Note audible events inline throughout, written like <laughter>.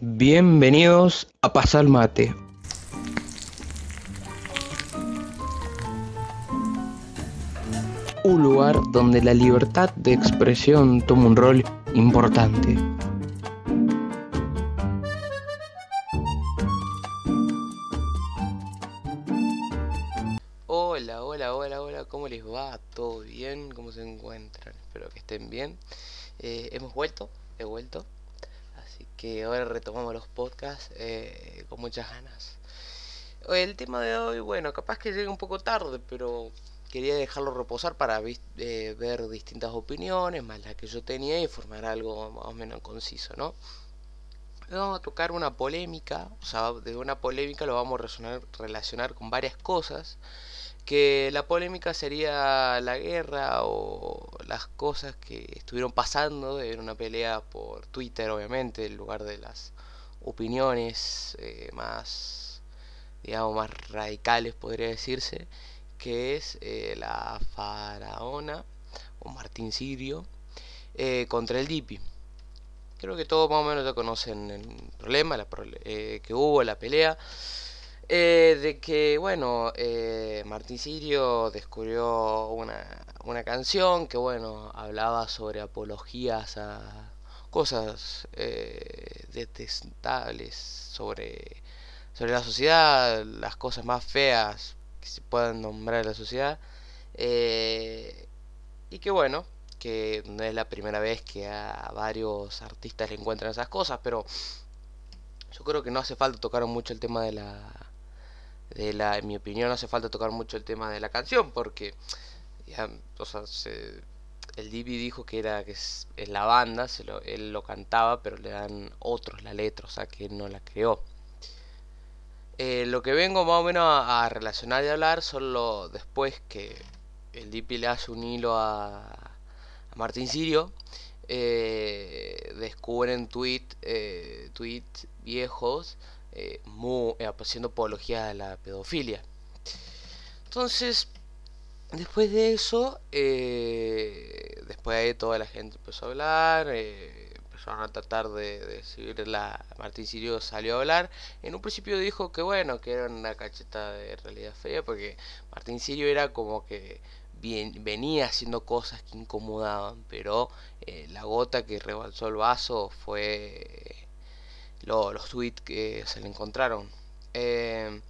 Bienvenidos a Pasar Mate. Un lugar donde la libertad de expresión toma un rol importante. Hola, hola, hola, hola, ¿cómo les va? ¿Todo bien? ¿Cómo se encuentran? Espero que estén bien. Eh, hemos vuelto, he vuelto. Que ahora retomamos los podcasts eh, con muchas ganas. El tema de hoy, bueno, capaz que llegue un poco tarde, pero quería dejarlo reposar para eh, ver distintas opiniones, más las que yo tenía y formar algo más o menos conciso, ¿no? Vamos a tocar una polémica, o sea, de una polémica lo vamos a relacionar con varias cosas que la polémica sería la guerra o las cosas que estuvieron pasando en una pelea por Twitter, obviamente, en lugar de las opiniones eh, más, digamos, más radicales, podría decirse, que es eh, la faraona o Martín Sirio eh, contra el Dipi. Creo que todos más o menos ya conocen el problema la, que hubo, la pelea. Eh, de que, bueno, eh, Martín Sirio descubrió una, una, canción que, bueno, hablaba sobre apologías a cosas eh, detestables sobre, sobre la sociedad, las cosas más feas que se puedan nombrar en la sociedad. y que, bueno, que no es la primera vez que a varios artistas le encuentran esas cosas, pero yo creo que no hace falta tocar mucho el tema de la de la, en mi opinión, no hace falta tocar mucho el tema de la canción, porque ya, el Divi dijo que era que es, la banda, se lo, él lo cantaba, pero le dan otros la letra, o sea, que él no la creó. Eh, lo que vengo más o menos a, relacionar y hablar solo después que el Dipi le hace un hilo a, a Martín Sirio, eh, descubren tweet, eh, tweets viejos eh, eh, haciendo apología a la pedofilia. Entonces, después de eso, eh, después de ahí toda la gente empezó a hablar, eh, empezaron a tratar de, de la Martín Sirio salió a hablar. En un principio dijo que bueno, que era una cacheta de realidad fea, porque Martín Sirio era como que venía haciendo cosas que incomodaban, pero la gota que rebalsó el vaso fue los tweets que se le encontraron. Eh,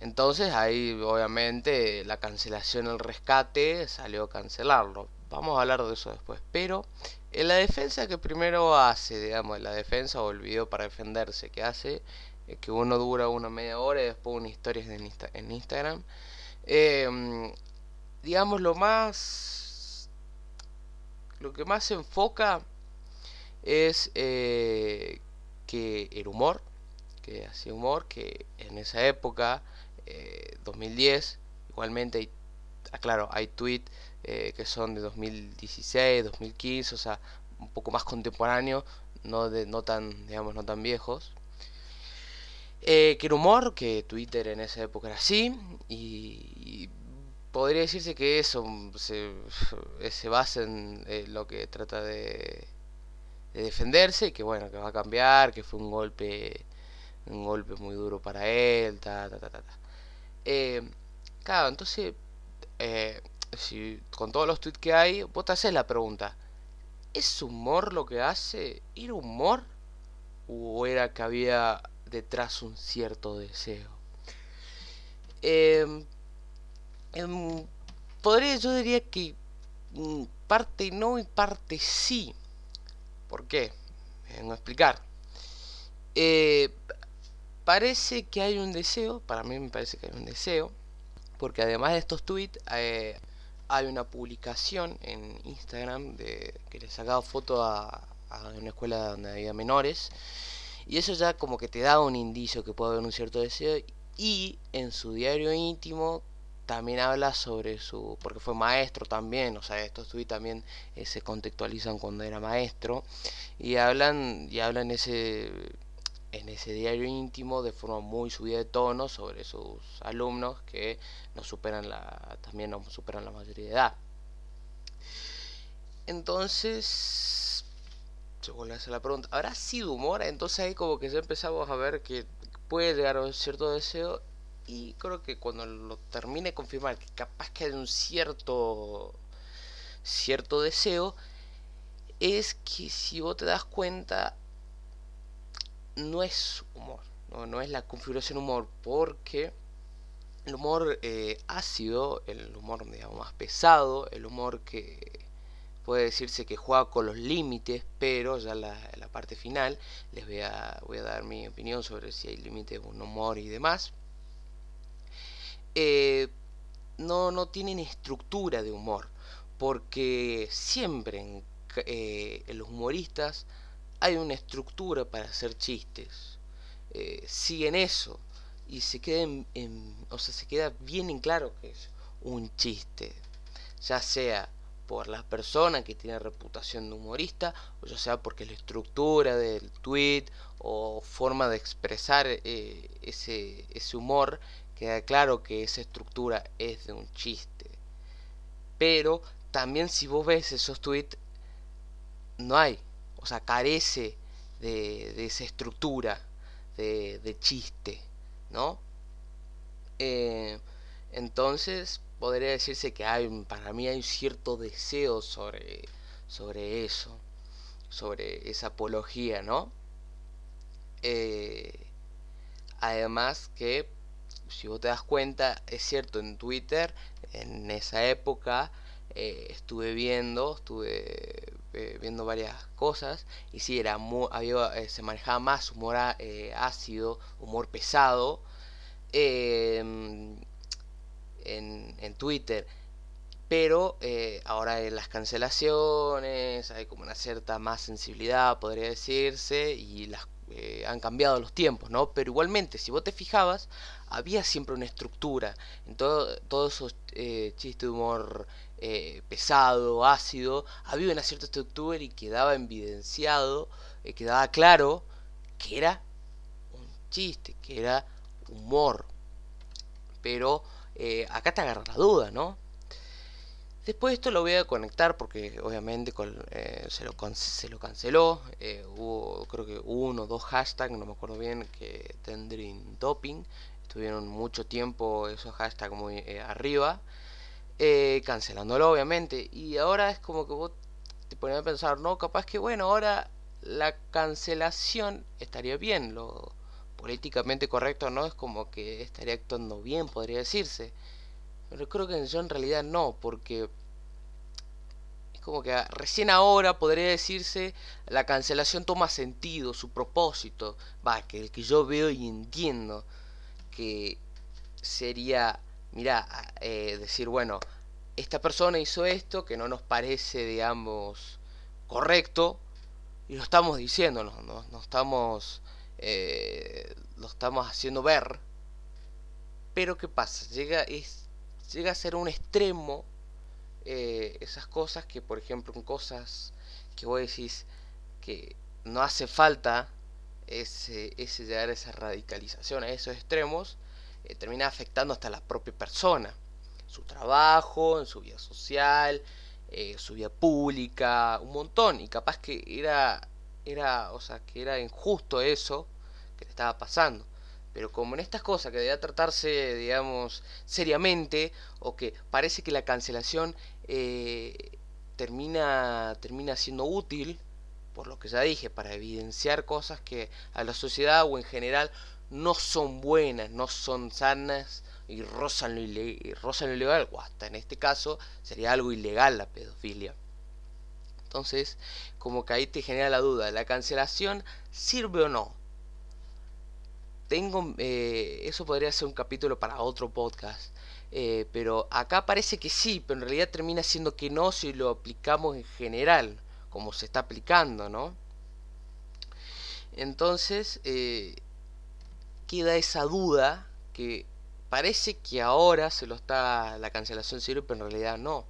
entonces ahí obviamente la cancelación, el rescate salió a cancelarlo. Vamos a hablar de eso después. Pero en la defensa que primero hace, digamos, en la defensa o el video para defenderse que hace, es que uno dura una media hora y después una historia en, Instagram. Eh, digamos lo más... Lo que más se enfoca es eh, que el humor, que hacía humor, que en esa época, 2010, eh, igualmente, hay, ah, hay tweets eh, que son de 2016, 2015, o sea, un poco más contemporáneos, no, de, no, tan, digamos, no tan viejos. Eh, que el humor, que Twitter en esa época era así, y, podría decirse que eso se, se basa en lo que trata de de defenderse, que bueno, que va a cambiar, que fue un golpe, un golpe muy duro para él, ta, ta, ta, ta. Eh, claro, entonces, eh, si, con todos los tweets que hay, vos te haces la pregunta, ¿es humor lo que hace? ¿Era humor? ¿O era que había detrás un cierto deseo? Eh, podría, yo diría que mm, parte no y parte sí. ¿Por qué? vengo a explicar. Eh, parece que hay un deseo, para mí me parece que hay un deseo, porque además de estos tweets eh, hay una publicación en Instagram de que le he sacado foto a, a, una escuela donde había menores y eso ya como que te da un indicio que puede haber un cierto deseo y en su diario íntimo también habla sobre su, porque fue maestro también, o sea, estos tweets también eh, se contextualizan cuando era maestro, y hablan, y hablan ese, en ese diario íntimo de forma muy subida de tono sobre sus alumnos que no superan la, también no superan la mayoría de edad. Entonces, se vuelve a hacer la pregunta, ¿habrá sido humor? Entonces ahí como que ya empezamos a ver que puede llegar a un cierto deseo y creo que cuando lo termine de confirmar que capaz que hay un cierto cierto deseo es que si vos te das cuenta no es humor no, no es la configuración humor porque el humor eh, ácido el humor digamos más pesado el humor que puede decirse que juega con los límites, pero ya la, la parte final les voy a, voy a dar mi opinión sobre si hay límites, un humor y demás. Eh, no, no tienen estructura de humor, porque siempre en, eh, los humoristas hay una estructura para hacer chistes. Eh, siguen eso y se queden o sea, se queda bien en claro que es un chiste, ya sea por la persona que tiene reputación de humorista, o ya sea porque la estructura del tweet o forma de expresar ese, ese humor, queda claro que esa estructura es de un chiste. Pero también si vos ves esos tweets, no hay, o sea, carece de, esa estructura de, chiste, ¿no? Eh, entonces, podría decirse que hay, para mí hay un cierto deseo sobre, sobre eso, sobre esa apología, ¿no? Eh, además que, si vos te das cuenta, es cierto, en Twitter, en esa época, eh, estuve viendo, estuve eh, viendo varias cosas, y sí, era había, se manejaba más humor ácido, humor pesado, en, Twitter. Pero eh, ahora en las cancelaciones hay como una cierta más sensibilidad, podría decirse, y las eh, han cambiado los tiempos, ¿no? Pero igualmente, si vos te fijabas, había siempre una estructura en todo, todos esos eh, chistes de humor pesado, ácido, había una cierta estructura y quedaba evidenciado, quedaba claro que era un chiste, que era humor. Pero eh, acá te agarra la duda, ¿no? Después esto lo voy a conectar porque obviamente eh, se, lo, se, lo, canceló. Eh, hubo creo que uno o dos hashtags, no me acuerdo bien, que tendrían doping. Estuvieron mucho tiempo esos hashtags muy arriba. cancelándolo obviamente. Y ahora es como que vos te pones a pensar, no, capaz que bueno, ahora la cancelación estaría bien. Lo, políticamente correcto no, es como que estaría actuando bien, podría decirse. Pero creo que yo en realidad no, porque es como que recién ahora podría decirse la cancelación toma sentido, su propósito, va, que el que yo veo y entiendo que sería, mira, eh, decir, bueno, esta persona hizo esto que no nos parece, digamos, correcto, y lo estamos diciendo, no, no, estamos eh, lo estamos haciendo ver. Pero ¿qué pasa? Llega, es, llega a ser un extremo eh, esas cosas que, por ejemplo, cosas que vos decís que no hace falta ese, ese llegar a esa radicalización, a esos extremos, eh, termina afectando hasta la propia persona, su trabajo, en su vida social, su vida pública, un montón, y capaz que era, era, o sea, que era injusto eso, que le estaba pasando. Pero como en estas cosas que debía tratarse, digamos, seriamente, o que parece que la cancelación eh, termina, termina siendo útil, por lo que ya dije, para evidenciar cosas que a la sociedad o en general no son buenas, no son sanas y rozan lo, y rozan lo ilegal, o hasta en este caso sería algo ilegal la pedofilia. Entonces, como que ahí te genera la duda, ¿la cancelación sirve o no? Tengo, eh, eso podría ser un capítulo para otro podcast. Eh, pero acá parece que sí, pero en realidad termina siendo que no si lo aplicamos en general, como se está aplicando, ¿no? Entonces, eh, queda esa duda que parece que ahora se lo está la cancelación sirve, pero en realidad no.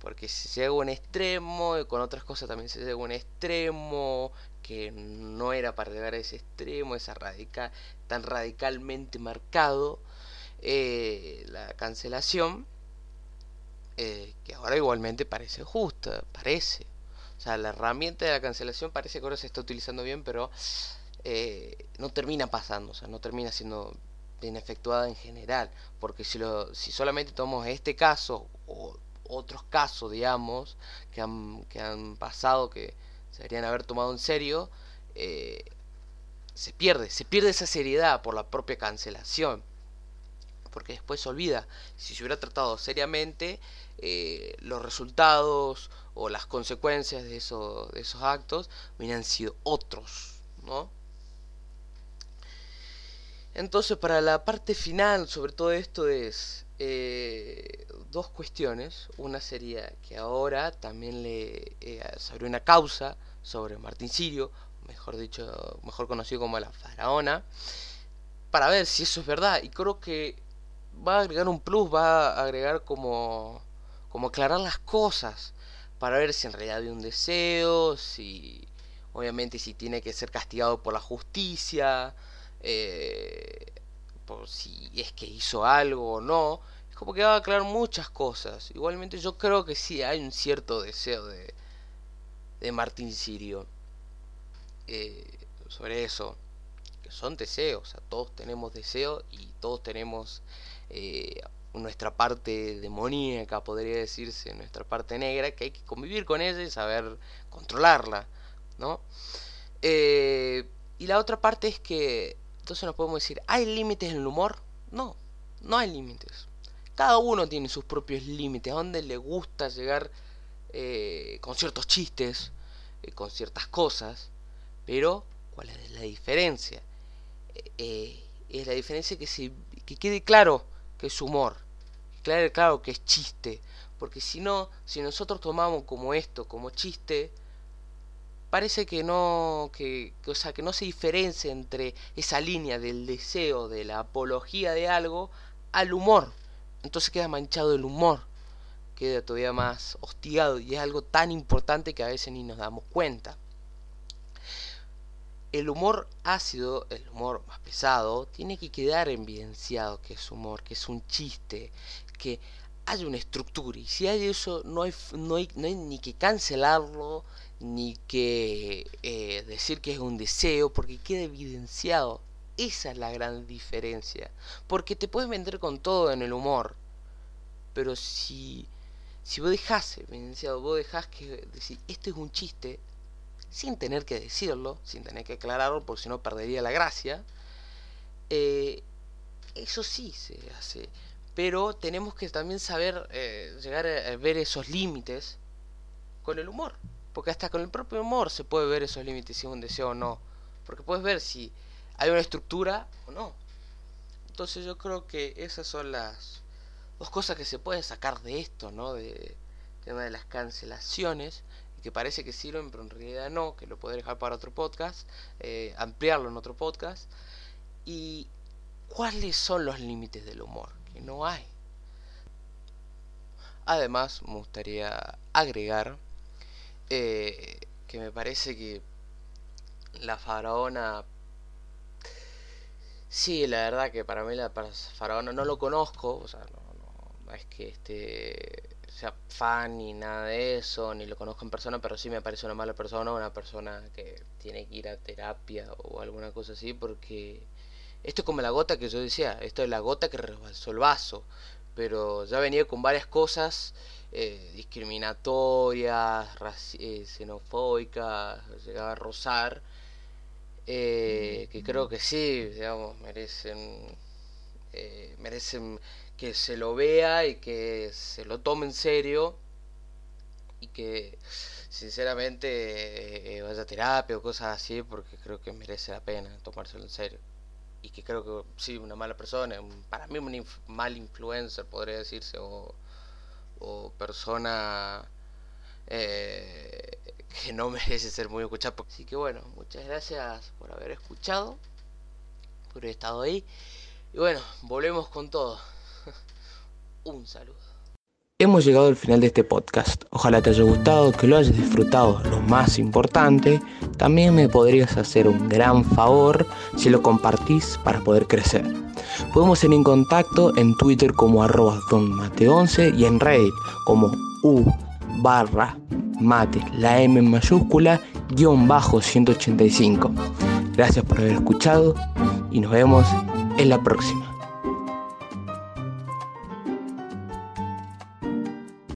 Porque se llega a un extremo, con otras cosas también se llega a un extremo, que no era para llegar a ese extremo, esa radical, tan radicalmente marcado eh, la cancelación, eh, que ahora igualmente parece justa, parece. O sea, la herramienta de la cancelación parece que ahora se está utilizando bien, pero eh, no termina pasando, o sea, no termina siendo bien efectuada en general. Porque si, lo, si solamente tomamos este caso o otros casos, digamos, que han, que han pasado, que se deberían haber tomado en serio, eh, se pierde, se pierde esa seriedad por la propia cancelación. Porque después se olvida, si se hubiera tratado seriamente, eh, los resultados o las consecuencias de, eso, de esos actos hubieran sido otros, ¿no? Entonces, para la parte final sobre todo esto es eh, dos cuestiones. Una sería que ahora también le eh, abrió una causa sobre Martín Sirio, mejor dicho, mejor conocido como la faraona, para ver si eso es verdad. Y creo que va a agregar un plus, va a agregar como, como aclarar las cosas, para ver si en realidad hay un deseo, si obviamente si tiene que ser castigado por la justicia eh, si es que hizo algo o no. Es como que va a aclarar muchas cosas. Igualmente yo creo que sí hay un cierto deseo de, de Martín Sirio eh, sobre eso. Que son deseos, todos tenemos deseos y todos tenemos eh, nuestra parte demoníaca, podría decirse, nuestra parte negra, que hay que convivir con ella y saber controlarla, ¿no? Eh, y la otra parte es que entonces nos podemos decir, ¿hay límites en el humor? No, no hay límites. Cada uno tiene sus propios límites, a donde le gusta llegar eh, con ciertos chistes, eh, con ciertas cosas, pero ¿cuál es la diferencia? Eh, es la diferencia que, se, que quede claro que es humor, que claro que es chiste, porque si no, si nosotros tomamos como esto, como chiste, parece que no, que, o sea, que no se diferencia entre esa línea del deseo, de la apología de algo, al humor. Entonces queda manchado el humor, queda todavía más hostigado y es algo tan importante que a veces ni nos damos cuenta. El humor ácido, el humor más pesado, tiene que quedar evidenciado que es humor, que es un chiste, que hay una estructura y si hay eso no hay, no hay, no hay ni que cancelarlo ni que eh, decir que es un deseo, porque queda evidenciado. Esa es la gran diferencia. Porque te puedes vender con todo en el humor. Pero si, si vos dejás evidenciado, vos dejás que decir, esto es un chiste, sin tener que decirlo, sin tener que aclararlo, porque si no perdería la gracia, eh, eso sí se hace. Pero tenemos que también saber eh, llegar a ver esos límites con el humor. Porque hasta con el propio humor se puede ver esos límites si es un deseo o no. Porque puedes ver si hay una estructura o no. Entonces yo creo que esas son las dos cosas que se puede sacar de esto, ¿no? De tema de las cancelaciones, que parece que sirven, pero en realidad no, que lo podré dejar para otro podcast, eh, ampliarlo en otro podcast. Y cuáles son los límites del humor, que no hay. Además, me gustaría agregar eh, que me parece que la faraona sí la verdad que para mí la faraona no lo conozco o sea no, no, es que este sea fan ni nada de eso ni lo conozco en persona pero sí me parece una mala persona una persona que tiene que ir a terapia o alguna cosa así porque esto es como la gota que yo decía esto es la gota que rebalsó el vaso pero ya venía con varias cosas eh, discriminatorias, eh, xenofóbicas, llegaba a rozar, eh, que creo que sí, digamos, merecen, merecen que se lo vea y que se lo tome en serio y que sinceramente vaya a terapia o cosas así porque creo que merece la pena tomárselo en serio y que creo que sí, una mala persona, para mí un mal influencer podría decirse, o, persona eh, que no <laughs> merece ser muy escuchada. Así que bueno, muchas gracias por haber escuchado, por haber estado ahí. Y bueno, volvemos con todo. <laughs> un saludo. Hemos llegado al final de este podcast. Ojalá te haya gustado, que lo hayas disfrutado. Lo más importante, también me podrías hacer un gran favor si lo compartís para poder crecer. Podemos ser en contacto en Twitter como arroba donmate11 y en Reddit como u barra mate, la M en mayúscula, guion bajo 185. Gracias por haber escuchado y nos vemos en la próxima.